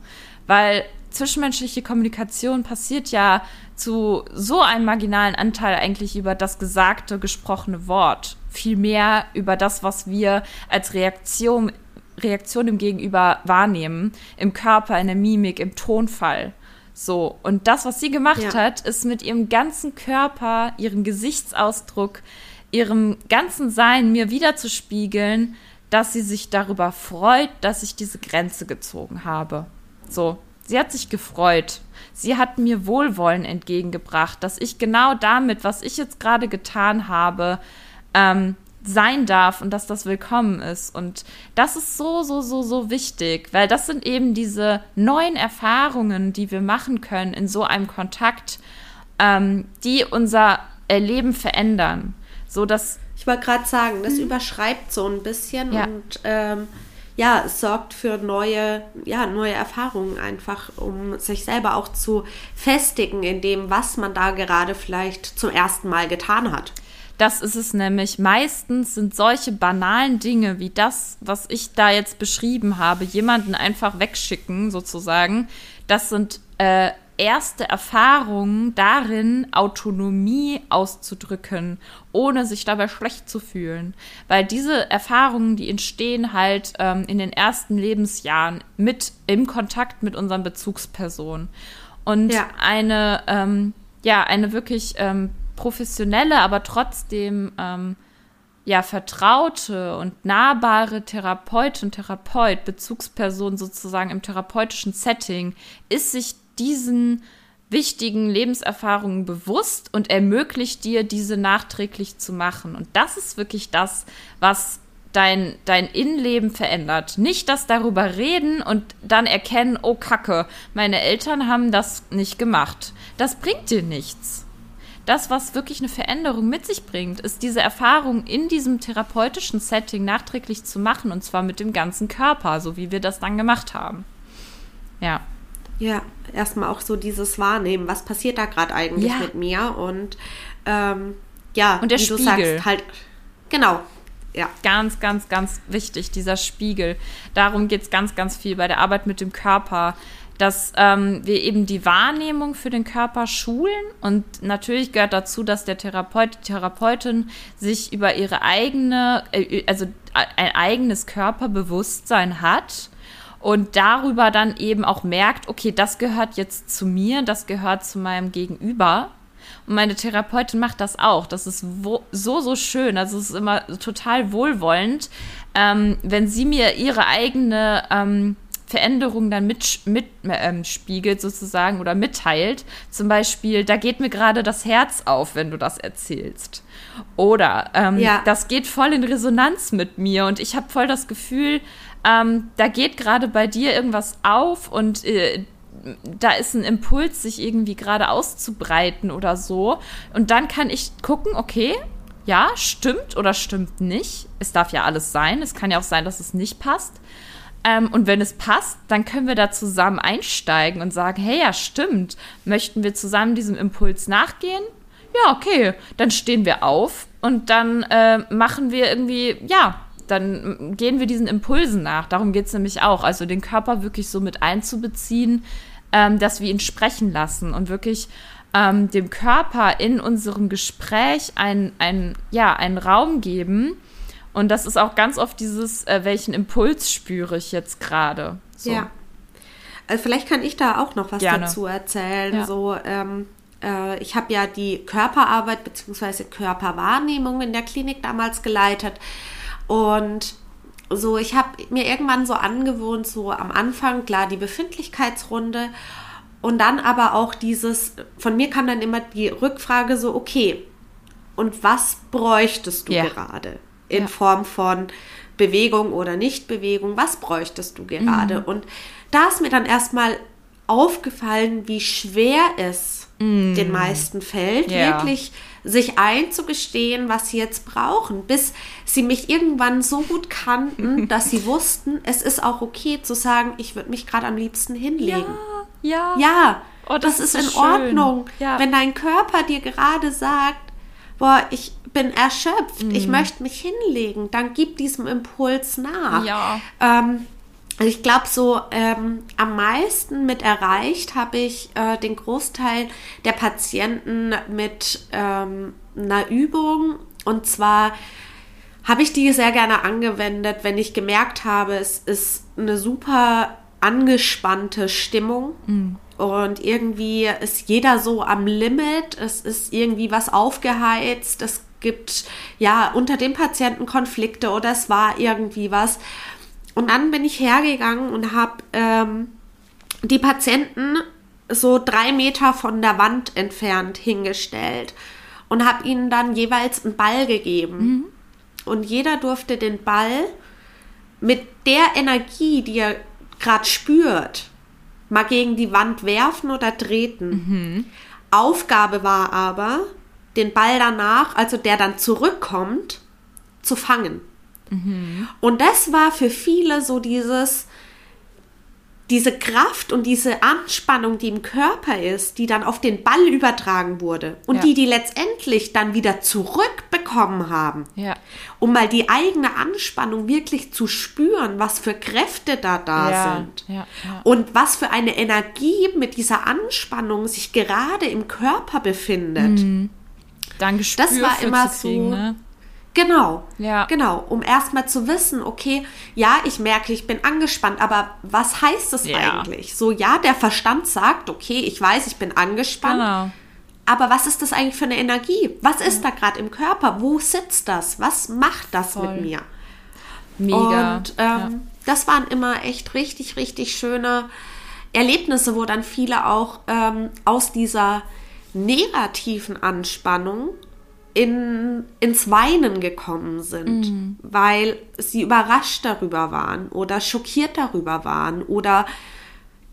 Weil zwischenmenschliche Kommunikation passiert ja zu so einem marginalen Anteil eigentlich über das gesagte, gesprochene Wort. Vielmehr über das, was wir als Reaktion, Reaktion im Gegenüber wahrnehmen. Im Körper, in der Mimik, im Tonfall. So, und das, was sie gemacht ja. hat, ist mit ihrem ganzen Körper, ihrem Gesichtsausdruck, ihrem ganzen Sein mir wiederzuspiegeln, dass sie sich darüber freut, dass ich diese Grenze gezogen habe. So, sie hat sich gefreut. Sie hat mir Wohlwollen entgegengebracht, dass ich genau damit, was ich jetzt gerade getan habe, ähm, sein darf und dass das willkommen ist. Und das ist so, so, so, so wichtig, weil das sind eben diese neuen Erfahrungen, die wir machen können in so einem Kontakt, ähm, die unser Erleben verändern. So dass ich wollte gerade sagen, das mhm. überschreibt so ein bisschen ja. und ähm, ja, es sorgt für neue, ja, neue Erfahrungen einfach, um sich selber auch zu festigen in dem, was man da gerade vielleicht zum ersten Mal getan hat. Das ist es nämlich. Meistens sind solche banalen Dinge wie das, was ich da jetzt beschrieben habe, jemanden einfach wegschicken, sozusagen. Das sind äh, erste Erfahrungen darin, Autonomie auszudrücken, ohne sich dabei schlecht zu fühlen. Weil diese Erfahrungen, die entstehen halt ähm, in den ersten Lebensjahren mit im Kontakt mit unseren Bezugspersonen. Und ja. eine, ähm, ja, eine wirklich ähm, professionelle, aber trotzdem ähm, ja vertraute und nahbare Therapeutin, Therapeut, Bezugsperson sozusagen im therapeutischen Setting ist sich diesen wichtigen Lebenserfahrungen bewusst und ermöglicht dir, diese nachträglich zu machen. Und das ist wirklich das, was dein, dein Innenleben verändert. Nicht das darüber reden und dann erkennen, oh Kacke, meine Eltern haben das nicht gemacht. Das bringt dir nichts das, was wirklich eine Veränderung mit sich bringt, ist diese Erfahrung in diesem therapeutischen Setting nachträglich zu machen und zwar mit dem ganzen Körper, so wie wir das dann gemacht haben. Ja. Ja, erstmal auch so dieses Wahrnehmen, was passiert da gerade eigentlich ja. mit mir und ähm, ja, und der wie Spiegel. du sagst, halt, genau, ja. Ganz, ganz, ganz wichtig, dieser Spiegel. Darum geht es ganz, ganz viel bei der Arbeit mit dem Körper dass ähm, wir eben die Wahrnehmung für den Körper schulen und natürlich gehört dazu, dass der Therapeut, die Therapeutin sich über ihre eigene, äh, also ein eigenes Körperbewusstsein hat und darüber dann eben auch merkt, okay, das gehört jetzt zu mir, das gehört zu meinem Gegenüber Und meine Therapeutin macht das auch. Das ist so, so schön. Also es ist immer total wohlwollend, ähm, wenn sie mir ihre eigene ähm, Veränderung dann mitspiegelt mit, ähm, sozusagen oder mitteilt. Zum Beispiel, da geht mir gerade das Herz auf, wenn du das erzählst. Oder ähm, ja. das geht voll in Resonanz mit mir und ich habe voll das Gefühl, ähm, da geht gerade bei dir irgendwas auf und äh, da ist ein Impuls, sich irgendwie gerade auszubreiten oder so. Und dann kann ich gucken, okay, ja, stimmt oder stimmt nicht. Es darf ja alles sein. Es kann ja auch sein, dass es nicht passt. Ähm, und wenn es passt, dann können wir da zusammen einsteigen und sagen, hey, ja, stimmt. Möchten wir zusammen diesem Impuls nachgehen? Ja, okay. Dann stehen wir auf und dann äh, machen wir irgendwie, ja, dann gehen wir diesen Impulsen nach. Darum geht es nämlich auch. Also den Körper wirklich so mit einzubeziehen, ähm, dass wir ihn sprechen lassen und wirklich ähm, dem Körper in unserem Gespräch einen, einen, ja, einen Raum geben. Und das ist auch ganz oft dieses, äh, welchen Impuls spüre ich jetzt gerade. So. Ja. Also vielleicht kann ich da auch noch was Gerne. dazu erzählen. Ja. So, ähm, äh, ich habe ja die Körperarbeit bzw. Körperwahrnehmung in der Klinik damals geleitet. Und so, ich habe mir irgendwann so angewohnt, so am Anfang, klar, die Befindlichkeitsrunde und dann aber auch dieses, von mir kam dann immer die Rückfrage so, okay, und was bräuchtest du ja. gerade in ja. Form von Bewegung oder Nichtbewegung? Was bräuchtest du gerade? Mhm. Und da ist mir dann erstmal aufgefallen, wie schwer es mm. den meisten fällt, yeah. wirklich sich einzugestehen, was sie jetzt brauchen, bis sie mich irgendwann so gut kannten, dass sie wussten, es ist auch okay zu sagen, ich würde mich gerade am liebsten hinlegen. Ja. Ja. ja oh, das, das, ist, ist in schön. Ordnung. Ja. Wenn dein Körper dir gerade sagt, boah, ich bin erschöpft, mm. ich möchte mich hinlegen, dann gib diesem Impuls nach. Ja. Ähm, also ich glaube, so ähm, am meisten mit erreicht habe ich äh, den Großteil der Patienten mit ähm, einer Übung. Und zwar habe ich die sehr gerne angewendet, wenn ich gemerkt habe, es ist eine super angespannte Stimmung. Mhm. Und irgendwie ist jeder so am Limit. Es ist irgendwie was aufgeheizt. Es gibt ja unter den Patienten Konflikte oder es war irgendwie was. Und dann bin ich hergegangen und habe ähm, die Patienten so drei Meter von der Wand entfernt hingestellt und habe ihnen dann jeweils einen Ball gegeben. Mhm. Und jeder durfte den Ball mit der Energie, die er gerade spürt, mal gegen die Wand werfen oder treten. Mhm. Aufgabe war aber, den Ball danach, also der dann zurückkommt, zu fangen. Mhm. Und das war für viele so dieses, diese Kraft und diese Anspannung, die im Körper ist, die dann auf den Ball übertragen wurde und ja. die die letztendlich dann wieder zurückbekommen haben, ja. um mal die eigene Anspannung wirklich zu spüren, was für Kräfte da da ja. sind und was für eine Energie mit dieser Anspannung sich gerade im Körper befindet. Mhm. Dann Gespür das war immer kriegen, so. Ne? Genau. Ja. Genau, um erstmal zu wissen, okay, ja, ich merke, ich bin angespannt, aber was heißt das ja. eigentlich? So, ja, der Verstand sagt, okay, ich weiß, ich bin angespannt. Genau. Aber was ist das eigentlich für eine Energie? Was ist da gerade im Körper? Wo sitzt das? Was macht das Voll. mit mir? Mega. Und ähm, ja. das waren immer echt richtig, richtig schöne Erlebnisse, wo dann viele auch ähm, aus dieser negativen Anspannung in, ins Weinen gekommen sind, mhm. weil sie überrascht darüber waren oder schockiert darüber waren oder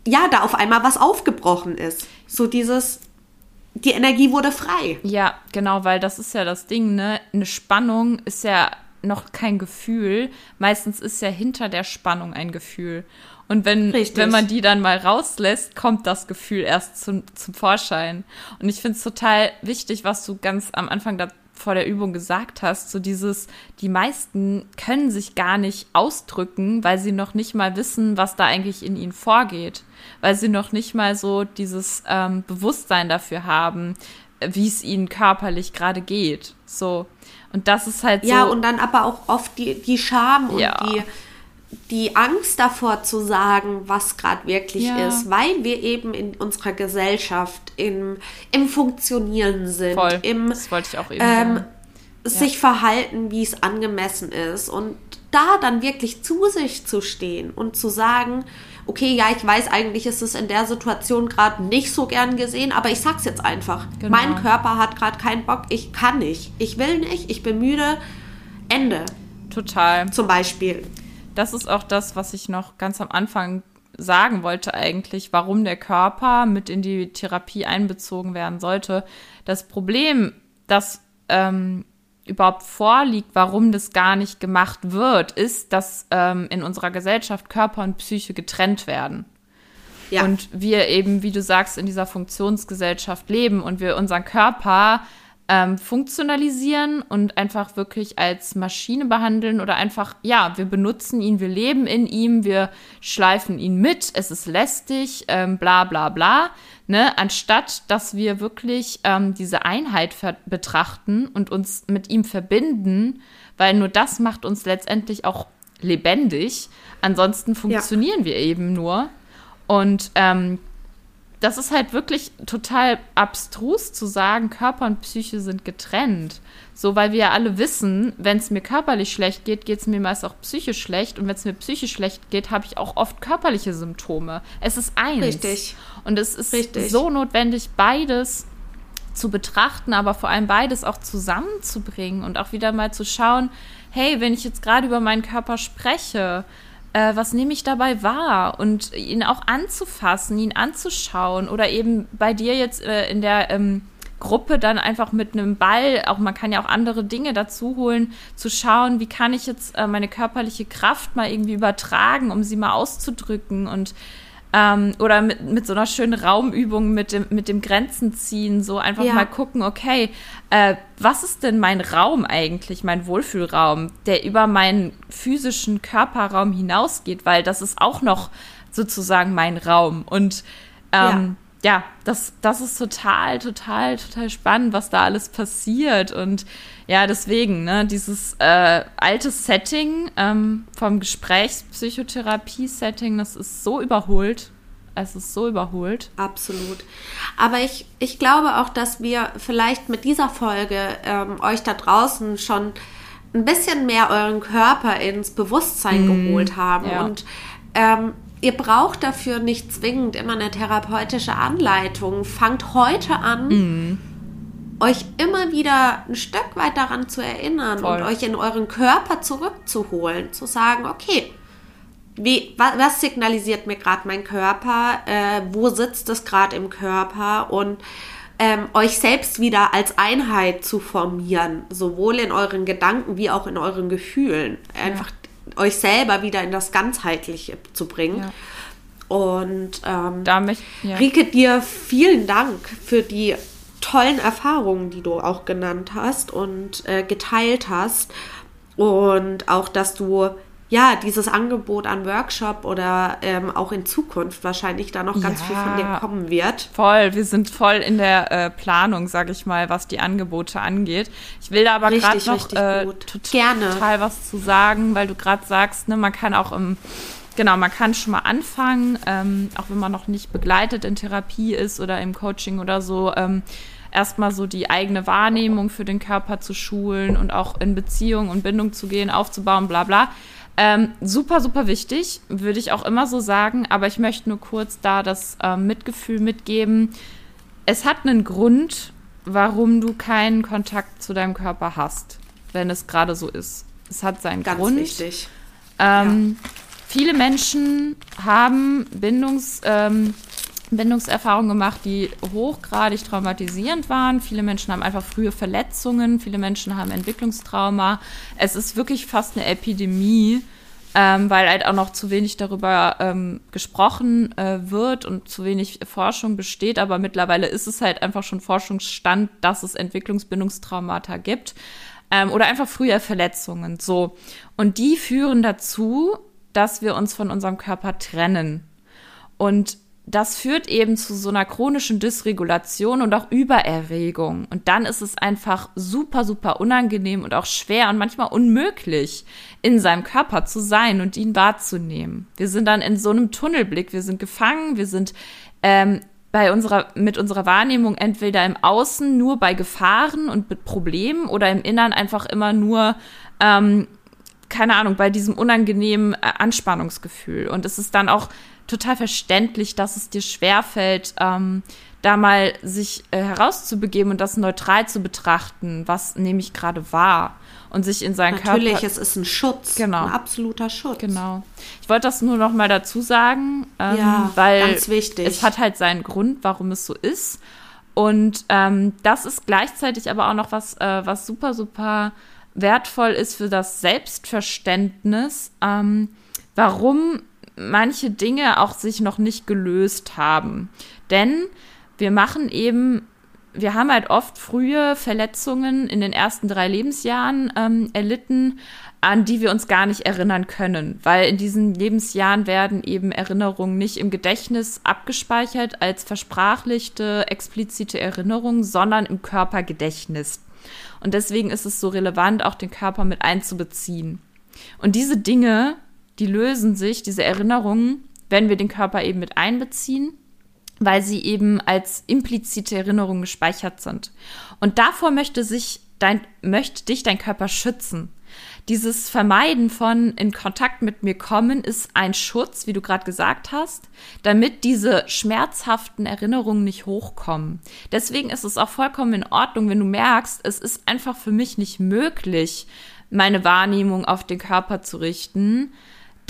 ja, da auf einmal was aufgebrochen ist. So dieses, die Energie wurde frei. Ja, genau, weil das ist ja das Ding, ne? Eine Spannung ist ja noch kein Gefühl. Meistens ist ja hinter der Spannung ein Gefühl. Und wenn, wenn man die dann mal rauslässt, kommt das Gefühl erst zum, zum Vorschein. Und ich finde es total wichtig, was du ganz am Anfang da vor der Übung gesagt hast, so dieses, die meisten können sich gar nicht ausdrücken, weil sie noch nicht mal wissen, was da eigentlich in ihnen vorgeht, weil sie noch nicht mal so dieses ähm, Bewusstsein dafür haben, wie es ihnen körperlich gerade geht. So. Und das ist halt so. Ja, und dann aber auch oft die, die Scham und ja. die die Angst davor zu sagen, was gerade wirklich ja. ist, weil wir eben in unserer Gesellschaft im, im Funktionieren sind, Voll. im das wollte ich auch eben ähm, sich ja. verhalten, wie es angemessen ist und da dann wirklich zu sich zu stehen und zu sagen, okay, ja, ich weiß eigentlich, ist es in der Situation gerade nicht so gern gesehen, aber ich sag's jetzt einfach. Genau. Mein Körper hat gerade keinen Bock, ich kann nicht, ich will nicht, ich bin müde, Ende. Total. Zum Beispiel. Das ist auch das, was ich noch ganz am Anfang sagen wollte eigentlich, warum der Körper mit in die Therapie einbezogen werden sollte. Das Problem, das ähm, überhaupt vorliegt, warum das gar nicht gemacht wird, ist, dass ähm, in unserer Gesellschaft Körper und Psyche getrennt werden. Ja. Und wir eben, wie du sagst, in dieser Funktionsgesellschaft leben und wir unseren Körper ähm, funktionalisieren und einfach wirklich als Maschine behandeln oder einfach, ja, wir benutzen ihn, wir leben in ihm, wir schleifen ihn mit, es ist lästig, ähm, bla bla bla, ne? Anstatt dass wir wirklich ähm, diese Einheit betrachten und uns mit ihm verbinden, weil nur das macht uns letztendlich auch lebendig. Ansonsten funktionieren ja. wir eben nur. Und ähm, das ist halt wirklich total abstrus zu sagen, Körper und Psyche sind getrennt. So, weil wir ja alle wissen, wenn es mir körperlich schlecht geht, geht es mir meist auch psychisch schlecht. Und wenn es mir psychisch schlecht geht, habe ich auch oft körperliche Symptome. Es ist eins. Richtig. Und es ist Richtig. so notwendig, beides zu betrachten, aber vor allem beides auch zusammenzubringen und auch wieder mal zu schauen, hey, wenn ich jetzt gerade über meinen Körper spreche, äh, was nehme ich dabei wahr? Und ihn auch anzufassen, ihn anzuschauen oder eben bei dir jetzt äh, in der ähm, Gruppe dann einfach mit einem Ball, auch man kann ja auch andere Dinge dazu holen, zu schauen, wie kann ich jetzt äh, meine körperliche Kraft mal irgendwie übertragen, um sie mal auszudrücken und ähm, oder mit, mit so einer schönen Raumübung mit dem, mit dem Grenzen ziehen, so einfach ja. mal gucken, okay, äh, was ist denn mein Raum eigentlich, mein Wohlfühlraum, der über meinen physischen Körperraum hinausgeht, weil das ist auch noch sozusagen mein Raum. Und ähm, ja. ja, das, das ist total, total, total spannend, was da alles passiert. Und ja, deswegen, ne, dieses äh, alte Setting ähm, vom Gesprächspsychotherapie-Setting, das ist so überholt. Es ist so überholt. Absolut. Aber ich, ich glaube auch, dass wir vielleicht mit dieser Folge ähm, euch da draußen schon ein bisschen mehr euren Körper ins Bewusstsein mm, geholt haben. Ja. Und ähm, ihr braucht dafür nicht zwingend immer eine therapeutische Anleitung. Fangt heute an. Mm euch immer wieder ein Stück weit daran zu erinnern Voll. und euch in euren Körper zurückzuholen, zu sagen, okay, wie, was, signalisiert mir gerade mein Körper, äh, wo sitzt es gerade im Körper und ähm, euch selbst wieder als Einheit zu formieren, sowohl in euren Gedanken wie auch in euren Gefühlen. Einfach ja. euch selber wieder in das Ganzheitliche zu bringen. Ja. Und ähm, Damit, ja. Rike, dir vielen Dank für die tollen Erfahrungen, die du auch genannt hast und äh, geteilt hast. Und auch, dass du ja dieses Angebot an Workshop oder ähm, auch in Zukunft wahrscheinlich da noch ganz ja, viel von dir kommen wird. Voll, wir sind voll in der äh, Planung, sage ich mal, was die Angebote angeht. Ich will da aber gerade noch äh, total, Gerne. total was zu sagen, weil du gerade sagst, ne, man kann auch im genau, man kann schon mal anfangen, ähm, auch wenn man noch nicht begleitet in Therapie ist oder im Coaching oder so, ähm, erstmal so die eigene Wahrnehmung für den Körper zu schulen und auch in Beziehung und Bindung zu gehen, aufzubauen, bla bla. Ähm, super, super wichtig, würde ich auch immer so sagen, aber ich möchte nur kurz da das ähm, Mitgefühl mitgeben. Es hat einen Grund, warum du keinen Kontakt zu deinem Körper hast, wenn es gerade so ist. Es hat seinen Ganz Grund. Wichtig. Ähm, ja. Viele Menschen haben Bindungs, ähm, Bindungserfahrungen gemacht, die hochgradig traumatisierend waren. Viele Menschen haben einfach frühe Verletzungen, viele Menschen haben Entwicklungstrauma. Es ist wirklich fast eine Epidemie, ähm, weil halt auch noch zu wenig darüber ähm, gesprochen äh, wird und zu wenig Forschung besteht. Aber mittlerweile ist es halt einfach schon Forschungsstand, dass es Entwicklungsbindungstraumata gibt ähm, oder einfach frühe Verletzungen. So und die führen dazu, dass wir uns von unserem Körper trennen. Und das führt eben zu so einer chronischen Dysregulation und auch Übererregung. Und dann ist es einfach super, super unangenehm und auch schwer und manchmal unmöglich, in seinem Körper zu sein und ihn wahrzunehmen. Wir sind dann in so einem Tunnelblick, wir sind gefangen, wir sind ähm, bei unserer, mit unserer Wahrnehmung entweder im Außen nur bei Gefahren und mit Problemen oder im Innern einfach immer nur, ähm, keine Ahnung, bei diesem unangenehmen äh, Anspannungsgefühl. Und es ist dann auch total verständlich, dass es dir schwerfällt, ähm, da mal sich äh, herauszubegeben und das neutral zu betrachten, was nehme ich gerade wahr und sich in seinen Natürlich, Körper. es ist ein Schutz, genau. ein absoluter Schutz. Genau. Ich wollte das nur noch mal dazu sagen, ähm, ja, weil es hat halt seinen Grund, warum es so ist. Und ähm, das ist gleichzeitig aber auch noch was, äh, was super, super wertvoll ist für das Selbstverständnis, ähm, warum manche Dinge auch sich noch nicht gelöst haben. Denn wir machen eben, wir haben halt oft frühe Verletzungen in den ersten drei Lebensjahren ähm, erlitten, an die wir uns gar nicht erinnern können, weil in diesen Lebensjahren werden eben Erinnerungen nicht im Gedächtnis abgespeichert als versprachlichte, explizite Erinnerungen, sondern im Körpergedächtnis. Und deswegen ist es so relevant, auch den Körper mit einzubeziehen. Und diese Dinge die lösen sich, diese Erinnerungen, wenn wir den Körper eben mit einbeziehen, weil sie eben als implizite Erinnerungen gespeichert sind. Und davor möchte sich dein, möchte dich dein Körper schützen. Dieses Vermeiden von in Kontakt mit mir kommen ist ein Schutz, wie du gerade gesagt hast, damit diese schmerzhaften Erinnerungen nicht hochkommen. Deswegen ist es auch vollkommen in Ordnung, wenn du merkst, es ist einfach für mich nicht möglich, meine Wahrnehmung auf den Körper zu richten,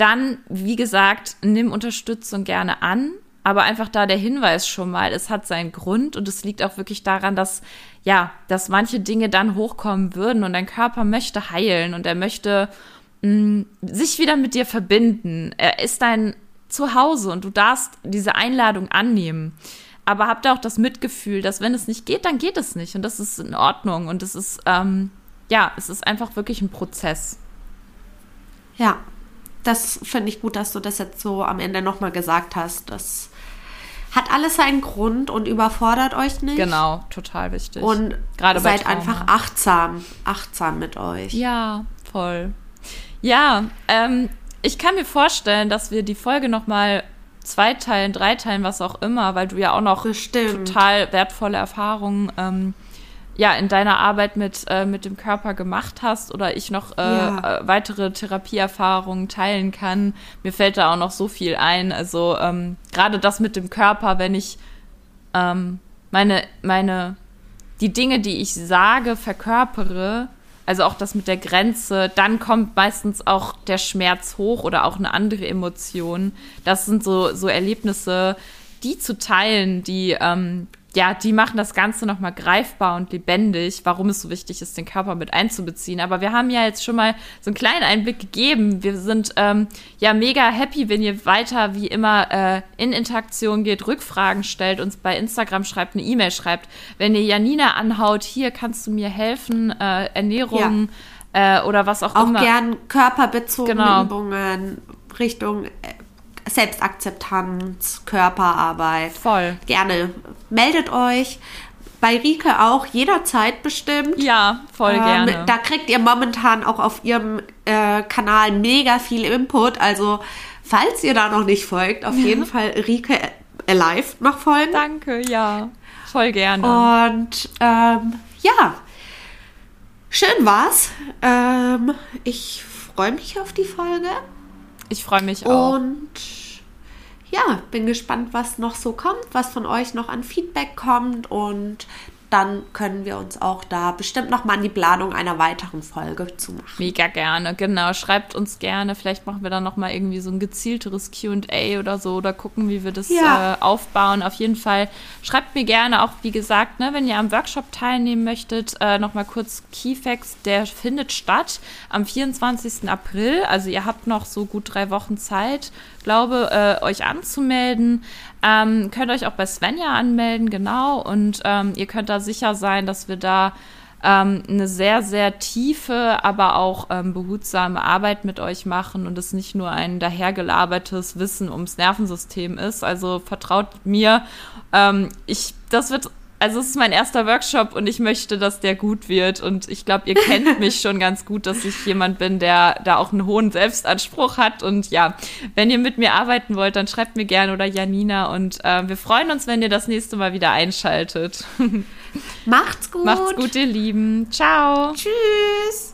dann, wie gesagt, nimm Unterstützung gerne an, aber einfach da der Hinweis schon mal, es hat seinen Grund und es liegt auch wirklich daran, dass ja, dass manche Dinge dann hochkommen würden und dein Körper möchte heilen und er möchte mh, mm, sich wieder mit dir verbinden. Er ist dein Zuhause und du darfst diese Einladung annehmen. Aber habt auch das Mitgefühl, dass wenn es nicht geht, dann geht es nicht und das ist in Ordnung und es ist ähm, ja, es ist einfach wirklich ein Prozess. Ja, das finde ich gut, dass du das jetzt so am Ende nochmal gesagt hast. Das hat alles seinen Grund und überfordert euch nicht. Genau, total wichtig. Und Gerade seid einfach achtsam, achtsam mit euch. Ja, voll. Ja, ähm, ich kann mir vorstellen, dass wir die Folge nochmal zweiteilen, dreiteilen, was auch immer, weil du ja auch noch Bestimmt. total wertvolle Erfahrungen ähm, ja in deiner Arbeit mit, äh, mit dem Körper gemacht hast oder ich noch äh, ja. äh, weitere Therapieerfahrungen teilen kann. Mir fällt da auch noch so viel ein. Also ähm, gerade das mit dem Körper, wenn ich ähm, meine, meine, die Dinge, die ich sage, verkörpere, also auch das mit der Grenze, dann kommt meistens auch der Schmerz hoch oder auch eine andere Emotion. Das sind so, so Erlebnisse, die zu teilen, die ähm, ja, die machen das Ganze nochmal greifbar und lebendig, warum es so wichtig ist, den Körper mit einzubeziehen. Aber wir haben ja jetzt schon mal so einen kleinen Einblick gegeben. Wir sind ähm, ja mega happy, wenn ihr weiter wie immer äh, in Interaktion geht, Rückfragen stellt, uns bei Instagram schreibt, eine E-Mail schreibt. Wenn ihr Janina anhaut, hier kannst du mir helfen, äh, Ernährung ja. äh, oder was auch, auch immer. Auch gern körperbezogene genau. Übungen Richtung äh, Selbstakzeptanz, Körperarbeit. Voll. Gerne meldet euch. Bei Rike auch jederzeit bestimmt. Ja, voll ähm, gerne. Da kriegt ihr momentan auch auf ihrem äh, Kanal mega viel Input. Also, falls ihr da noch nicht folgt, auf jeden Fall Rike Alive noch folgen. Danke, ja. Voll gerne. Und ähm, ja, schön war's. Ähm, ich freue mich auf die Folge. Ich freue mich auch. Und ja, bin gespannt, was noch so kommt, was von euch noch an Feedback kommt und dann können wir uns auch da bestimmt noch mal an die Planung einer weiteren Folge zu machen. Mega gerne, genau. Schreibt uns gerne. Vielleicht machen wir dann noch mal irgendwie so ein gezielteres Q&A oder so oder gucken, wie wir das ja. äh, aufbauen. Auf jeden Fall schreibt mir gerne auch, wie gesagt, ne, wenn ihr am Workshop teilnehmen möchtet, äh, noch mal kurz Keyfacts. Der findet statt am 24. April. Also ihr habt noch so gut drei Wochen Zeit, glaube, äh, euch anzumelden. Ähm, könnt euch auch bei Svenja anmelden, genau. Und ähm, ihr könnt da sicher sein, dass wir da ähm, eine sehr, sehr tiefe, aber auch ähm, behutsame Arbeit mit euch machen und es nicht nur ein dahergelabertes Wissen ums Nervensystem ist. Also vertraut mir. Ähm, ich, das wird also es ist mein erster Workshop und ich möchte, dass der gut wird. Und ich glaube, ihr kennt mich schon ganz gut, dass ich jemand bin, der da auch einen hohen Selbstanspruch hat. Und ja, wenn ihr mit mir arbeiten wollt, dann schreibt mir gerne oder Janina. Und äh, wir freuen uns, wenn ihr das nächste Mal wieder einschaltet. Macht's gut. Macht's gut, ihr Lieben. Ciao. Tschüss.